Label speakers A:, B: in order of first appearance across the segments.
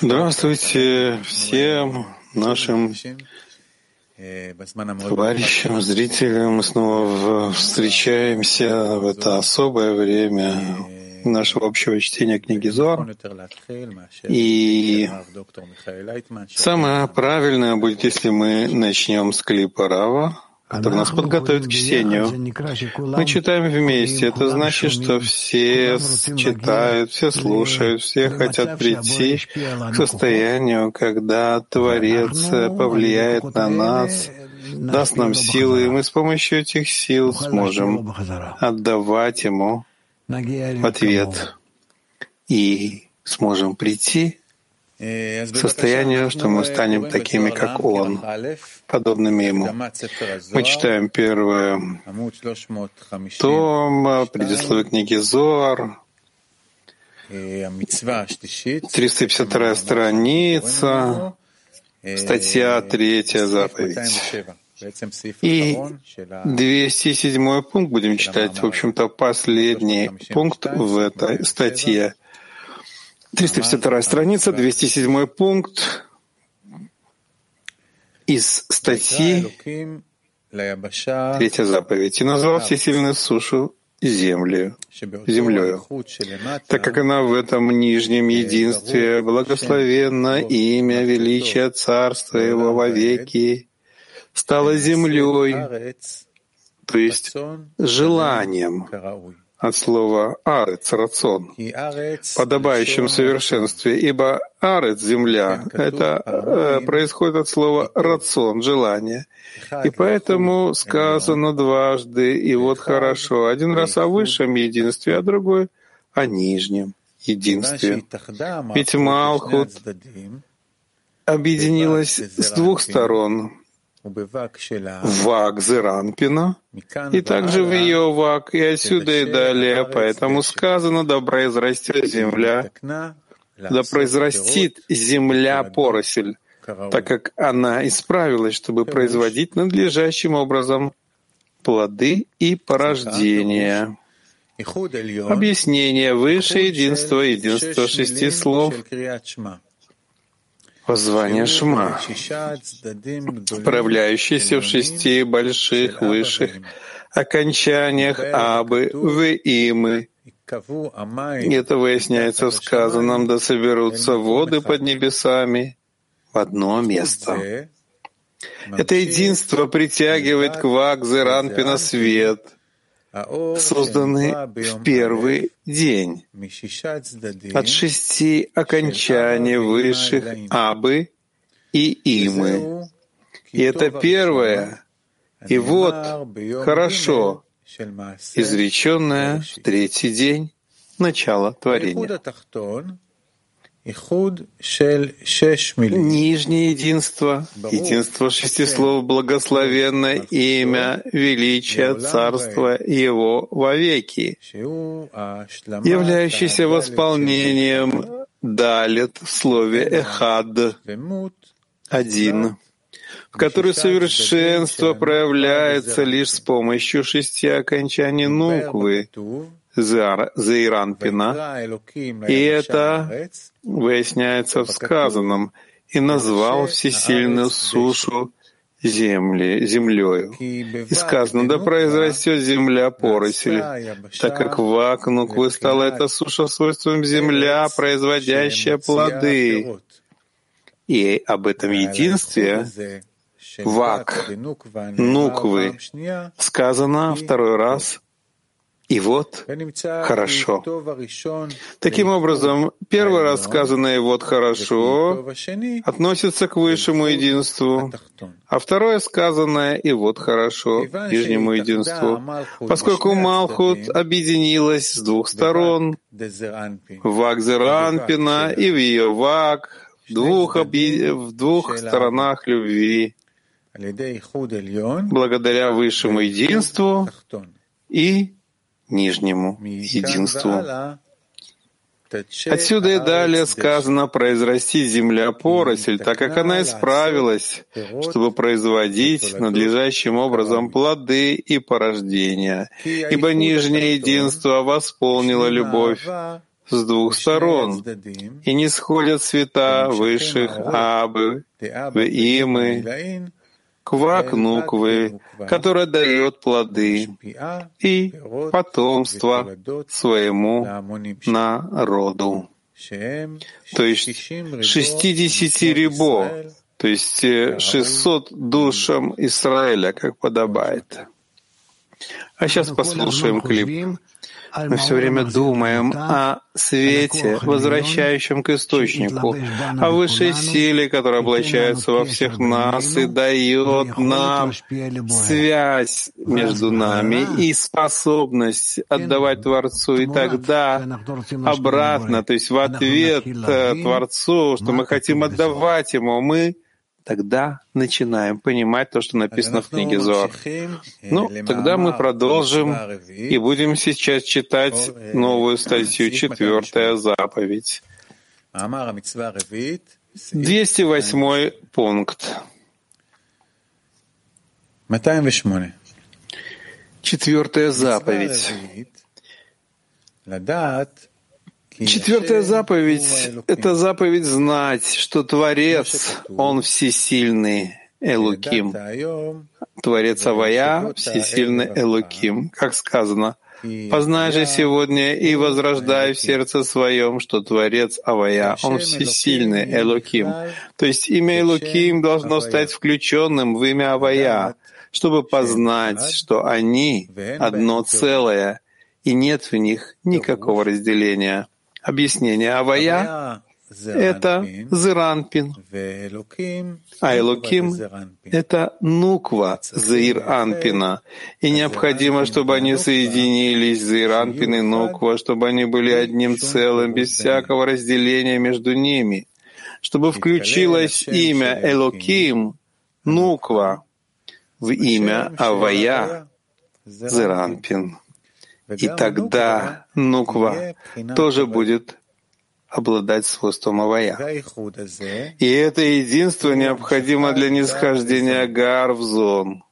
A: Здравствуйте всем нашим товарищам, зрителям. Мы снова встречаемся в это особое время нашего общего чтения книги Зор. И самое правильное будет, если мы начнем с клипа Рава, который нас подготовит к чтению. Мы читаем вместе. Это значит, что все читают, все слушают, все хотят прийти к состоянию, когда Творец повлияет на нас, даст нам силы, и мы с помощью этих сил сможем отдавать Ему ответ. и сможем прийти к состоянию, что мы станем такими, как Он, подобными Ему. Мы читаем первое том, предисловие книги Зоар, 352 страница, статья третья заповедь. И 207 пункт будем читать, в общем-то, последний пункт в этой статье. 352 страница, 207 пункт из статьи Третья заповедь. «И назвал всесильную сушу землю, землею, так как она в этом нижнем единстве благословенна имя величия Царства Его вовеки, стала землей, то есть желанием, от слова «арец» — «рацион», подобающем совершенстве, ибо «арец» — «земля» — это э, происходит от слова «рацион» — «желание». И поэтому сказано дважды, и вот хорошо, один раз о высшем единстве, а другой — о нижнем единстве. Ведь Малхут объединилась с двух сторон — вак Зеранпина, и также в ее вак, и отсюда и далее. Поэтому сказано, да произрастет земля, да произрастит земля поросль, так как она исправилась, чтобы производить надлежащим образом плоды и порождения. Объяснение выше единства, единство шести слов — Воззвание Шма, проявляющееся в шести больших высших окончаниях Абы, В, Имы. Это выясняется в сказанном «Да соберутся воды под небесами в одно место». Это единство притягивает к Вакзеранпина свет — созданы в первый день от шести окончаний высших Абы и Имы. И это первое, и вот хорошо, изреченное в третий день начала творения. Нижнее единство, единство шести слов, благословенное имя, величие, царство Его вовеки, являющееся восполнением далит в слове «эхад» — «один», в которой совершенство проявляется лишь с помощью шести окончаний нуквы, Заиранпина, и это выясняется в сказанном, и назвал всесильную сушу земли, землею. И сказано, да произрастет земля поросль, так как в Акнуквы стала эта суша свойством земля, производящая плоды. И об этом единстве Вак, Нуквы, сказано второй раз и вот хорошо. Таким образом, первый раз сказанное «вот хорошо» относится к высшему единству, а второе сказанное «и вот хорошо» — нижнему единству, поскольку Малхут объединилась с двух сторон — Вак Зеранпина и в ее Вак, в двух, объ... в двух сторонах любви, благодаря высшему единству и нижнему единству. Отсюда и далее сказано «произрасти земля поросль, так как она исправилась, чтобы производить надлежащим образом плоды и порождения, ибо нижнее единство восполнило любовь с двух сторон, и не сходят цвета высших Абы, Веимы, квак нуквы, которая дает плоды и потомство своему народу. То есть 60 рибо, то есть 600 душам Израиля, как подобает. А сейчас послушаем клип. Мы все время думаем о свете, возвращающем к источнику, о высшей силе, которая облачается во всех нас и дает нам связь между нами и способность отдавать Творцу. И тогда обратно, то есть в ответ э, Творцу, что мы хотим отдавать Ему, мы тогда начинаем понимать то, что написано в книге Зор. Ну, тогда мы продолжим и будем сейчас читать новую статью, четвертая заповедь. 208 пункт. Четвертая заповедь. Четвертая заповедь — это заповедь знать, что Творец, Он всесильный, Элуким. Творец Авая, всесильный Элуким. Как сказано, «Познай же сегодня и возрождай в сердце своем, что Творец Авая, Он всесильный Элуким». То есть имя Элуким должно стать включенным в имя Авая, чтобы познать, что они одно целое, и нет в них никакого разделения. Объяснение. Авая — это Зеранпин, а Элуким — это Нуква Зеиранпина. И необходимо, чтобы они соединились, Зеиранпин и Нуква, чтобы они были одним целым, без всякого разделения между ними, чтобы включилось имя Элоким, Нуква, в имя Авая, Зеранпин. И тогда Нуква тоже будет обладать свойством Авая. И это единство необходимо для нисхождения Гар в зон.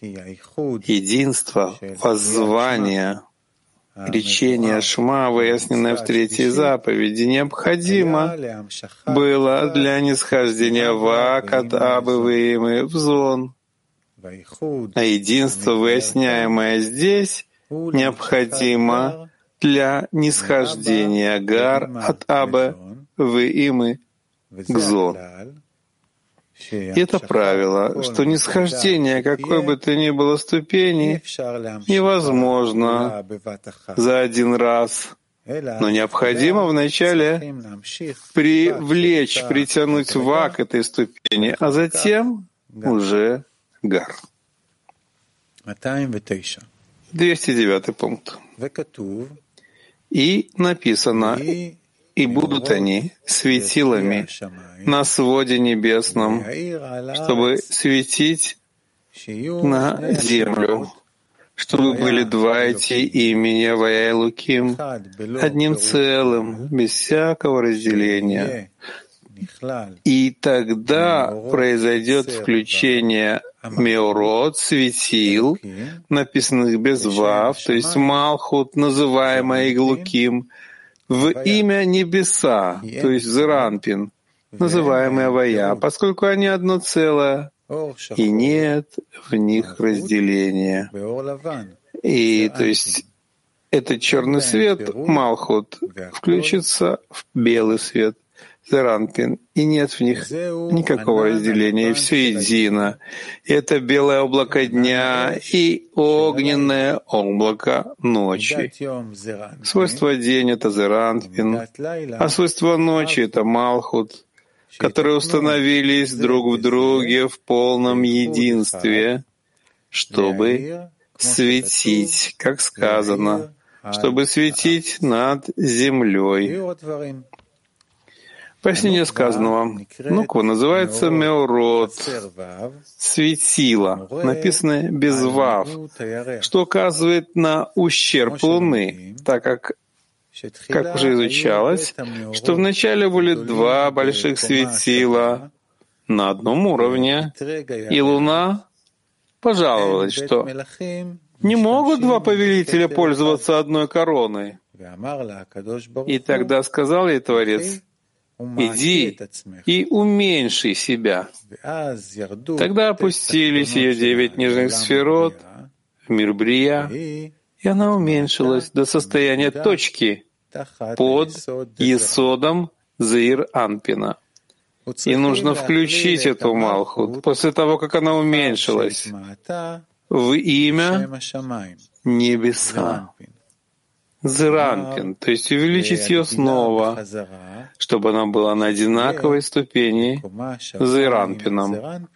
A: Единство, воззвание, речение Шма, выясненное в третьей заповеди, необходимо было для нисхождения Вакат Абываемы в зон. А единство, выясняемое здесь, необходимо для нисхождения гар от Абе в Имы к Зон. И это правило, что нисхождение какой бы то ни было ступени невозможно за один раз, но необходимо вначале привлечь, притянуть вак этой ступени, а затем уже гар. 209 пункт. И написано, и будут они светилами на своде небесном, чтобы светить на землю, чтобы были два эти имени Луким, одним целым, без всякого разделения. И тогда произойдет включение Меород, светил, написанных без вав, то есть Малхут, называемая Иглуким, в имя небеса, то есть Зеранпин, называемый Авая, поскольку они одно целое, и нет в них разделения. И то есть этот черный свет, Малхут, включится в белый свет — Зеранпин, и нет в них никакого разделения, и все едино. И это белое облако дня и огненное облако ночи. Свойство день — это Зеранпин, а свойство ночи — это Малхут, которые установились друг в друге в полном единстве, чтобы светить, как сказано, чтобы светить над землей. Пояснение сказанного. Нуква называется Меород, светило, написанное без вав, что указывает на ущерб Луны, так как как уже изучалось, что вначале были два больших светила на одном уровне, и Луна пожаловалась, что не могут два повелителя пользоваться одной короной. И тогда сказал ей Творец, иди и уменьши себя. Тогда опустились ее девять нижних сферот в мир Брия, и она уменьшилась до состояния точки под Есодом Заир Анпина. И нужно включить эту Малхут после того, как она уменьшилась в имя небеса. Зеранпин, то есть увеличить ее снова, чтобы она была на одинаковой ступени с Зеранпином,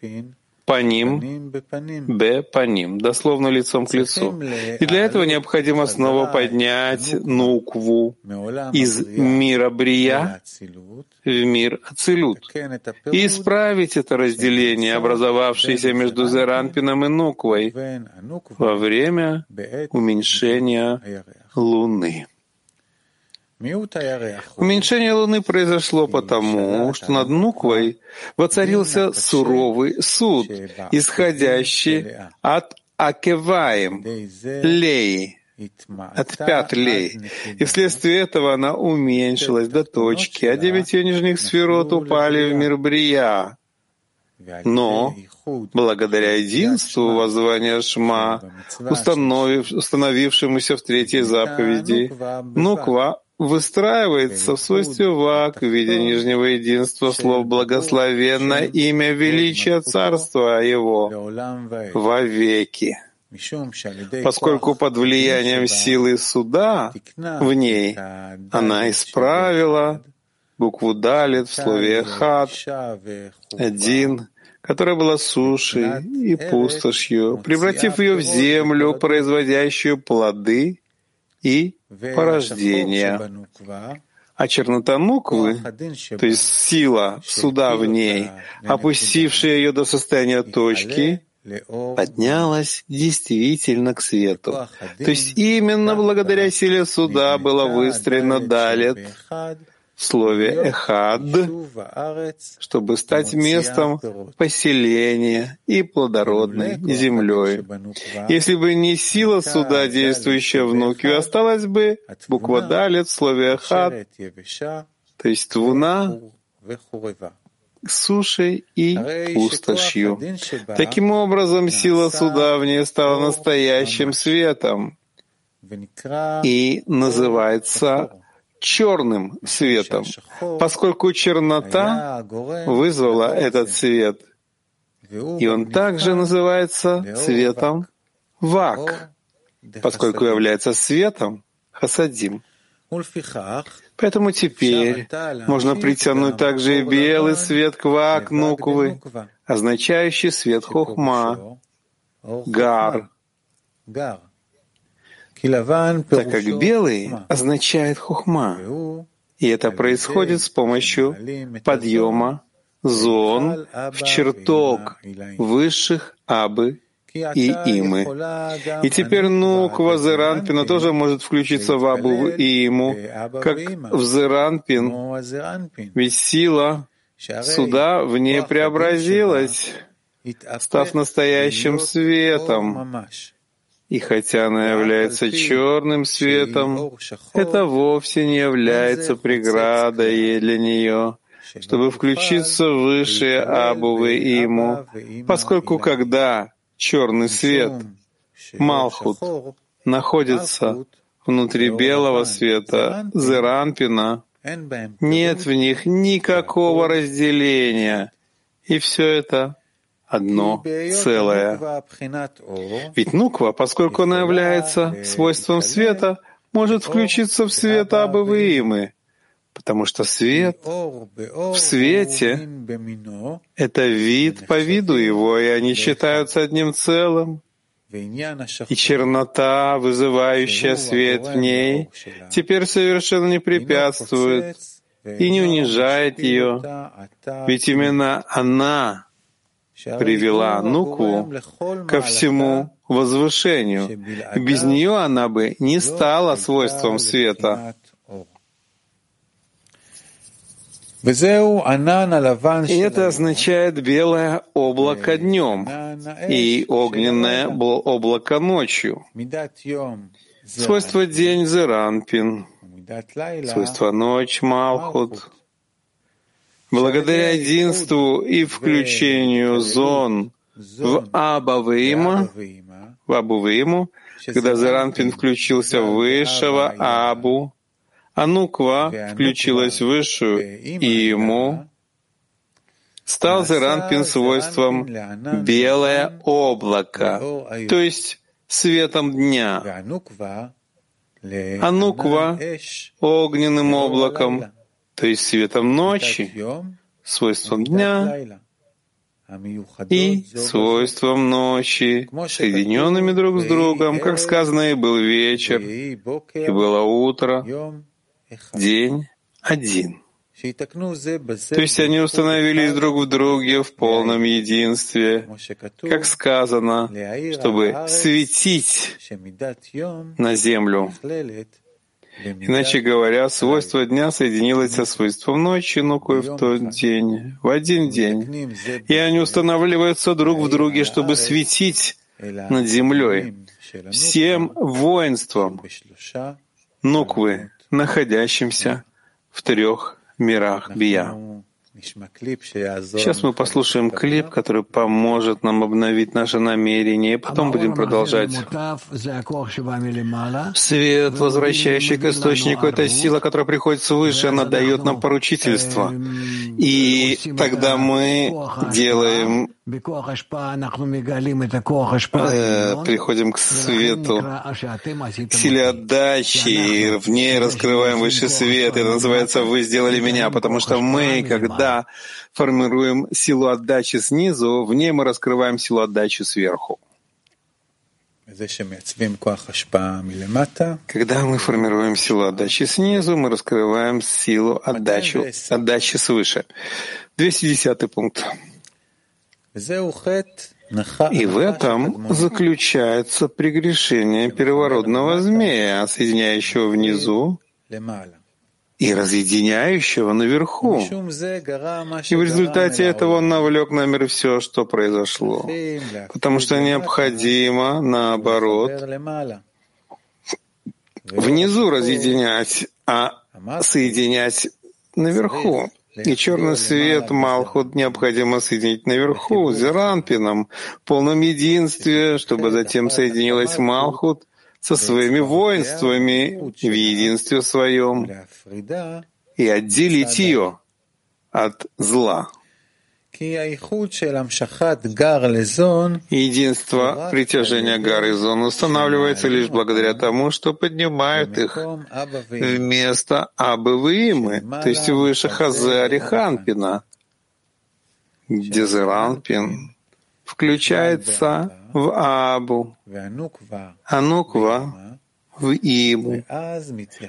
A: по ним, б по ним, дословно лицом к лицу. И для этого необходимо снова поднять нукву? Из мира Брия в мир Ацилют и исправить это разделение, образовавшееся между Зеранпином и Нуквой во время уменьшения Луны. Уменьшение Луны произошло потому, что над Нуквой воцарился суровый суд, исходящий от Акеваем, Леи, от пят Лей. И вследствие этого она уменьшилась до точки, а девять ее нижних сферот упали в мир Брия. Но благодаря единству воззвания Шма, установив, установившемуся в третьей заповеди, Нуква выстраивается в свойстве вак в виде нижнего единства слов «благословенно имя величия царства его вовеки». Поскольку под влиянием силы суда в ней она исправила букву «далит» в слове «хат» один, которая была сушей и пустошью, превратив ее в землю, производящую плоды и порождения. А чернота нуквы, то есть сила суда в ней, опустившая ее до состояния точки, поднялась действительно к свету. То есть именно благодаря силе суда было выстроено Далет слове «эхад», чтобы стать местом поселения и плодородной землей. Если бы не сила суда, действующая в Нуке, осталась бы буква «далет» в слове «эхад», то есть «твуна», сушей и пустошью. Таким образом, сила суда в ней стала настоящим светом и называется черным светом, поскольку чернота вызвала этот свет. И он также называется светом вак, поскольку является светом хасадим. Поэтому теперь можно притянуть также и белый свет квак нуквы, означающий свет хохма, гар, так как белый означает хухма, и это происходит с помощью подъема зон в чертог высших абы и имы. И теперь Нуква Зеранпина тоже может включиться в Абу и Иму, как в Зеранпин, ведь сила суда в ней преобразилась, став настоящим светом. И хотя она является черным светом, это вовсе не является преградой для нее, чтобы включиться в высшие Абувы Иму, поскольку когда черный свет, Малхут, находится внутри белого света, Зеранпина, нет в них никакого разделения, и все это одно целое. Ведь нуква, поскольку она является свойством света, может включиться в свет Абывыимы, потому что свет в свете — это вид по виду его, и они считаются одним целым. И чернота, вызывающая свет в ней, теперь совершенно не препятствует и не унижает ее, ведь именно она привела Нукву ко всему возвышению. Без нее она бы не стала свойством света. И это означает белое облако днем и огненное облако ночью. Свойство день — Зеранпин. Свойство ночь — Малхут. Благодаря единству и включению зон в Абавима, в Абувиму, когда Заранпин включился в высшего Абу, а Нуква включилась в высшую ему стал Заранпин свойством белое облако, то есть светом дня, а Нуква — огненным облаком, то есть светом ночи, свойством дня и свойством ночи, соединенными друг с другом, как сказано, и был вечер, и было утро, день один. То есть они установились друг в друге в полном единстве, как сказано, чтобы светить на землю. Иначе говоря, свойство дня соединилось со свойством ночи, ну кое в тот день, в один день. И они устанавливаются друг в друге, чтобы светить над землей всем воинством Нуквы, находящимся в трех мирах Бия. Сейчас мы послушаем клип, который поможет нам обновить наше намерение, и потом будем продолжать. Свет, возвращающий к источнику, это сила, которая приходит свыше, она дает нам поручительство. И тогда мы делаем приходим к свету, к силе отдачи, и в ней раскрываем высший свет. Это называется «Вы сделали меня», потому что мы, когда формируем силу отдачи снизу, в ней мы раскрываем силу отдачи сверху. Когда мы формируем силу отдачи снизу, мы раскрываем силу отдачи, отдачи свыше. 210 пункт. И в этом заключается прегрешение первородного змея, соединяющего внизу и разъединяющего наверху. И в результате этого он навлек на мир все, что произошло. Потому что необходимо, наоборот, внизу разъединять, а соединять наверху. И черный свет Малхут необходимо соединить наверху, Зеранпином, в полном единстве, чтобы затем соединилась Малхут со своими воинствами в единстве своем и отделить ее от зла. Единство притяжения гар и зон устанавливается лишь благодаря тому, что поднимают их вместо Абывыимы, то есть выше Хазе Ариханпина, где Зеранпин включается в Абу, а Нуква в Иму.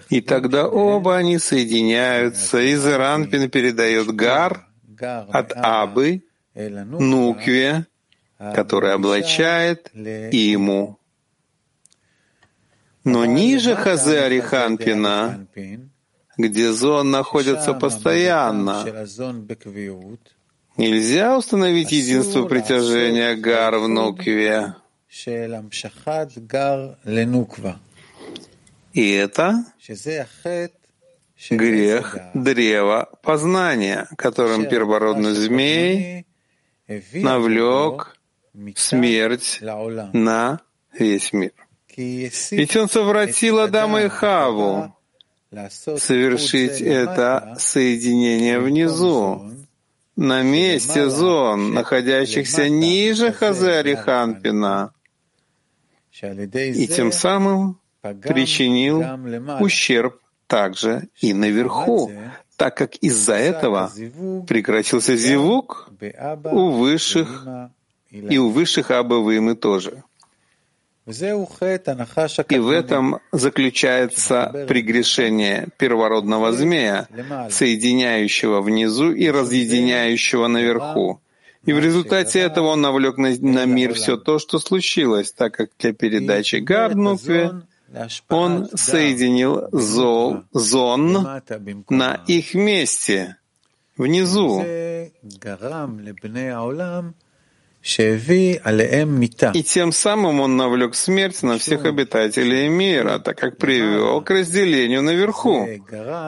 A: И тогда оба они соединяются, и Зеранпин передает Гар от Абы Нукве, который облачает Иму. Но ниже Хазе Ариханпина, где зон находится постоянно, нельзя установить единство притяжения Гар в Нукве. И это грех древа познания, которым первородный змей навлек смерть на весь мир. Ведь он совратил Адама и Хаву. совершить это соединение внизу, на месте зон, находящихся ниже Хазари Ханпина, и тем самым причинил ущерб также и наверху, так как из-за этого прекратился зевук у высших и у высших Абавымы тоже. И в этом заключается прегрешение первородного змея, соединяющего внизу и разъединяющего наверху. И в результате этого он навлек на, на мир все то, что случилось, так как для передачи Гарднукве он соединил зол, зон на их месте, внизу. И тем самым он навлек смерть на всех обитателей мира, так как привел к разделению наверху,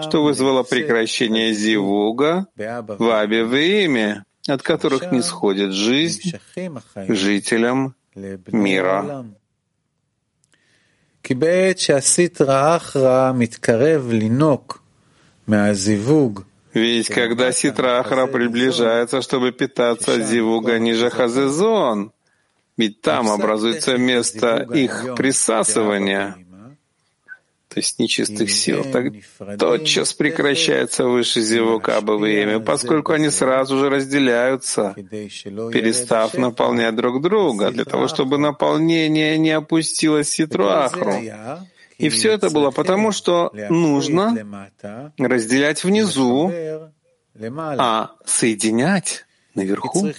A: что вызвало прекращение зивуга в Абе в имя, от которых не сходит жизнь жителям мира. Ведь когда Ситрахра приближается, чтобы питаться от зивуга ниже Хазезон, ведь там образуется место их присасывания, то есть нечистых сил, так тотчас прекращается выше зевука имя, поскольку они сразу же разделяются, перестав наполнять друг друга, для того, чтобы наполнение не опустилось ситруахру. И все это было потому, что нужно разделять внизу, а соединять наверху.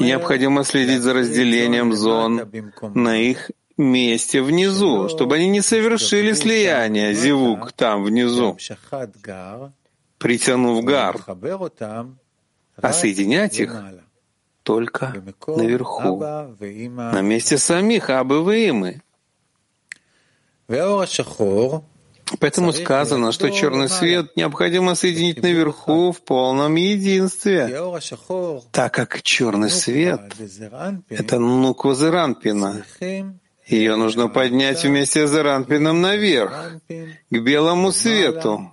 A: необходимо следить за разделением зон на их месте внизу, чтобы они не совершили слияние, зивук там внизу, притянув гар, а соединять их только наверху, на месте самих Абы Поэтому сказано, что черный свет необходимо соединить наверху в полном единстве, так как черный свет — это нуква Зеранпина. Ее нужно поднять вместе с Зеранпином наверх, к белому свету,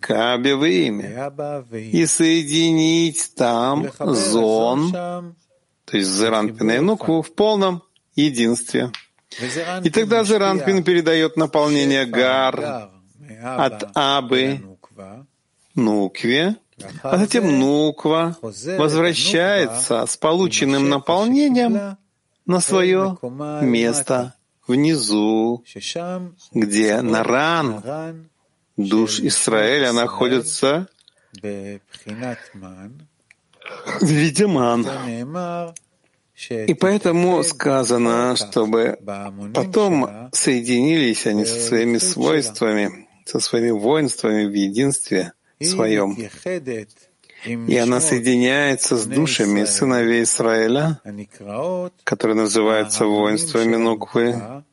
A: к Абе имя, и соединить там зон, то есть Зеранпина и нукву, в полном единстве. И тогда Зеранпин передает наполнение гар от Абы Нукве, а затем Нуква возвращается с полученным наполнением на свое место внизу, где Наран, душ Израиля, находится в виде ман. И поэтому сказано, чтобы потом соединились они со своими свойствами, со своими воинствами в единстве своем. И она соединяется с душами сыновей Израиля, которые называются воинствами Нуквы,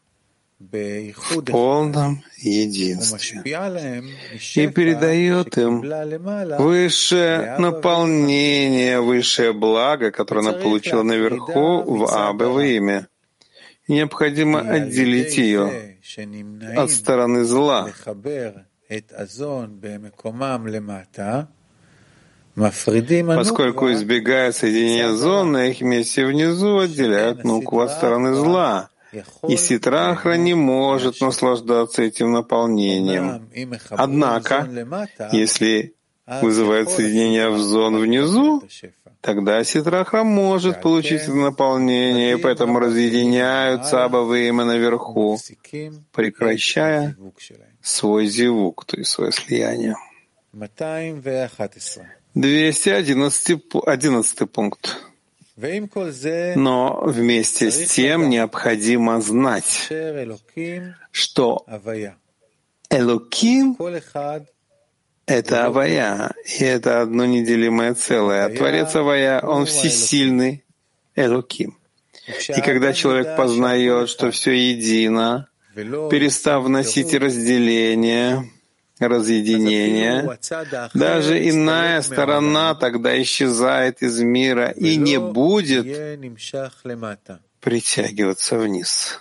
A: в полном единстве. И передает им высшее наполнение, высшее благо, которое она получила наверху в Абе имя. необходимо отделить ее от стороны зла, поскольку, избегая соединения зон, их месте внизу отделяют нуку от стороны зла, и Ситрахра не может наслаждаться этим наполнением. Однако, если вызывает соединение в зон внизу, тогда Ситрахра может получить это наполнение, и поэтому разъединяются Абавыма наверху, прекращая свой зивук, то есть свое слияние. 211 пункт. Но вместе с тем необходимо знать, что Элоким — это Авая, и это одно неделимое целое. А Творец Авая, он всесильный Элоким. И когда человек познает, что все едино, перестав вносить разделение, разъединения, даже иная сторона тогда исчезает из мира и не будет притягиваться вниз.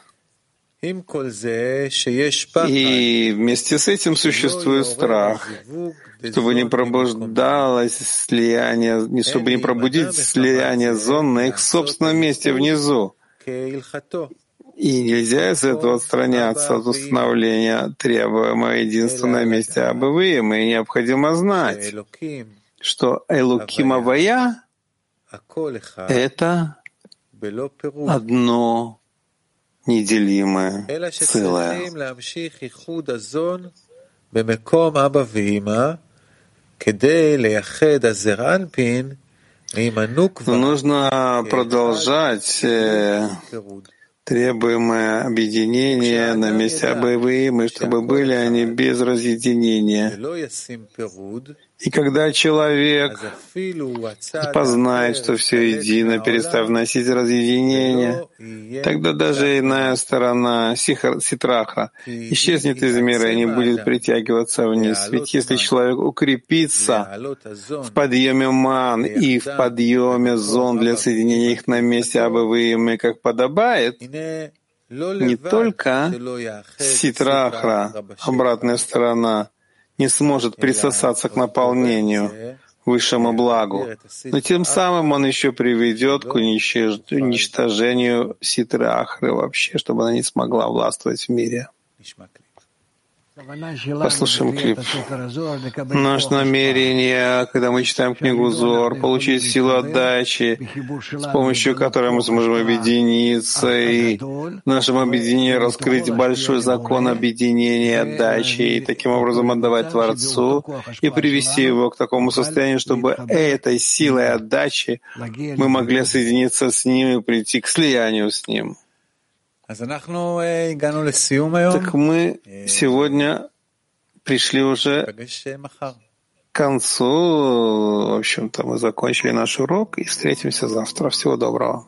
A: И вместе с этим существует страх, чтобы не пробуждалось слияние, чтобы не пробудить слияние зон на их собственном месте внизу. И нельзя из этого отстраняться от установления требуемого единства на месте Абывыем, и необходимо знать, что Элукимовая — это одно неделимое целое. Нужно продолжать требуемое объединение на месте обоевым, и чтобы были они без разъединения, И когда человек познает, что все едино, перестав носить разъединение, тогда даже иная сторона ситраха исчезнет из мира и не будет притягиваться вниз. Ведь если человек укрепится в подъеме ман и в подъеме зон для соединения их на месте обывыми, как подобает, не только ситрахра, обратная сторона, не сможет присосаться к наполнению, высшему благу, но тем самым он еще приведет к уничтожению ситрахры вообще, чтобы она не смогла властвовать в мире. Послушаем клип. Наше намерение, когда мы читаем книгу Зор, получить силу отдачи, с помощью которой мы сможем объединиться и в нашем объединении раскрыть большой закон объединения отдачи, и таким образом отдавать Творцу и привести его к такому состоянию, чтобы этой силой отдачи мы могли соединиться с Ним и прийти к слиянию с Ним. Так мы сегодня пришли уже к концу. В общем-то, мы закончили наш урок и встретимся завтра. Всего доброго.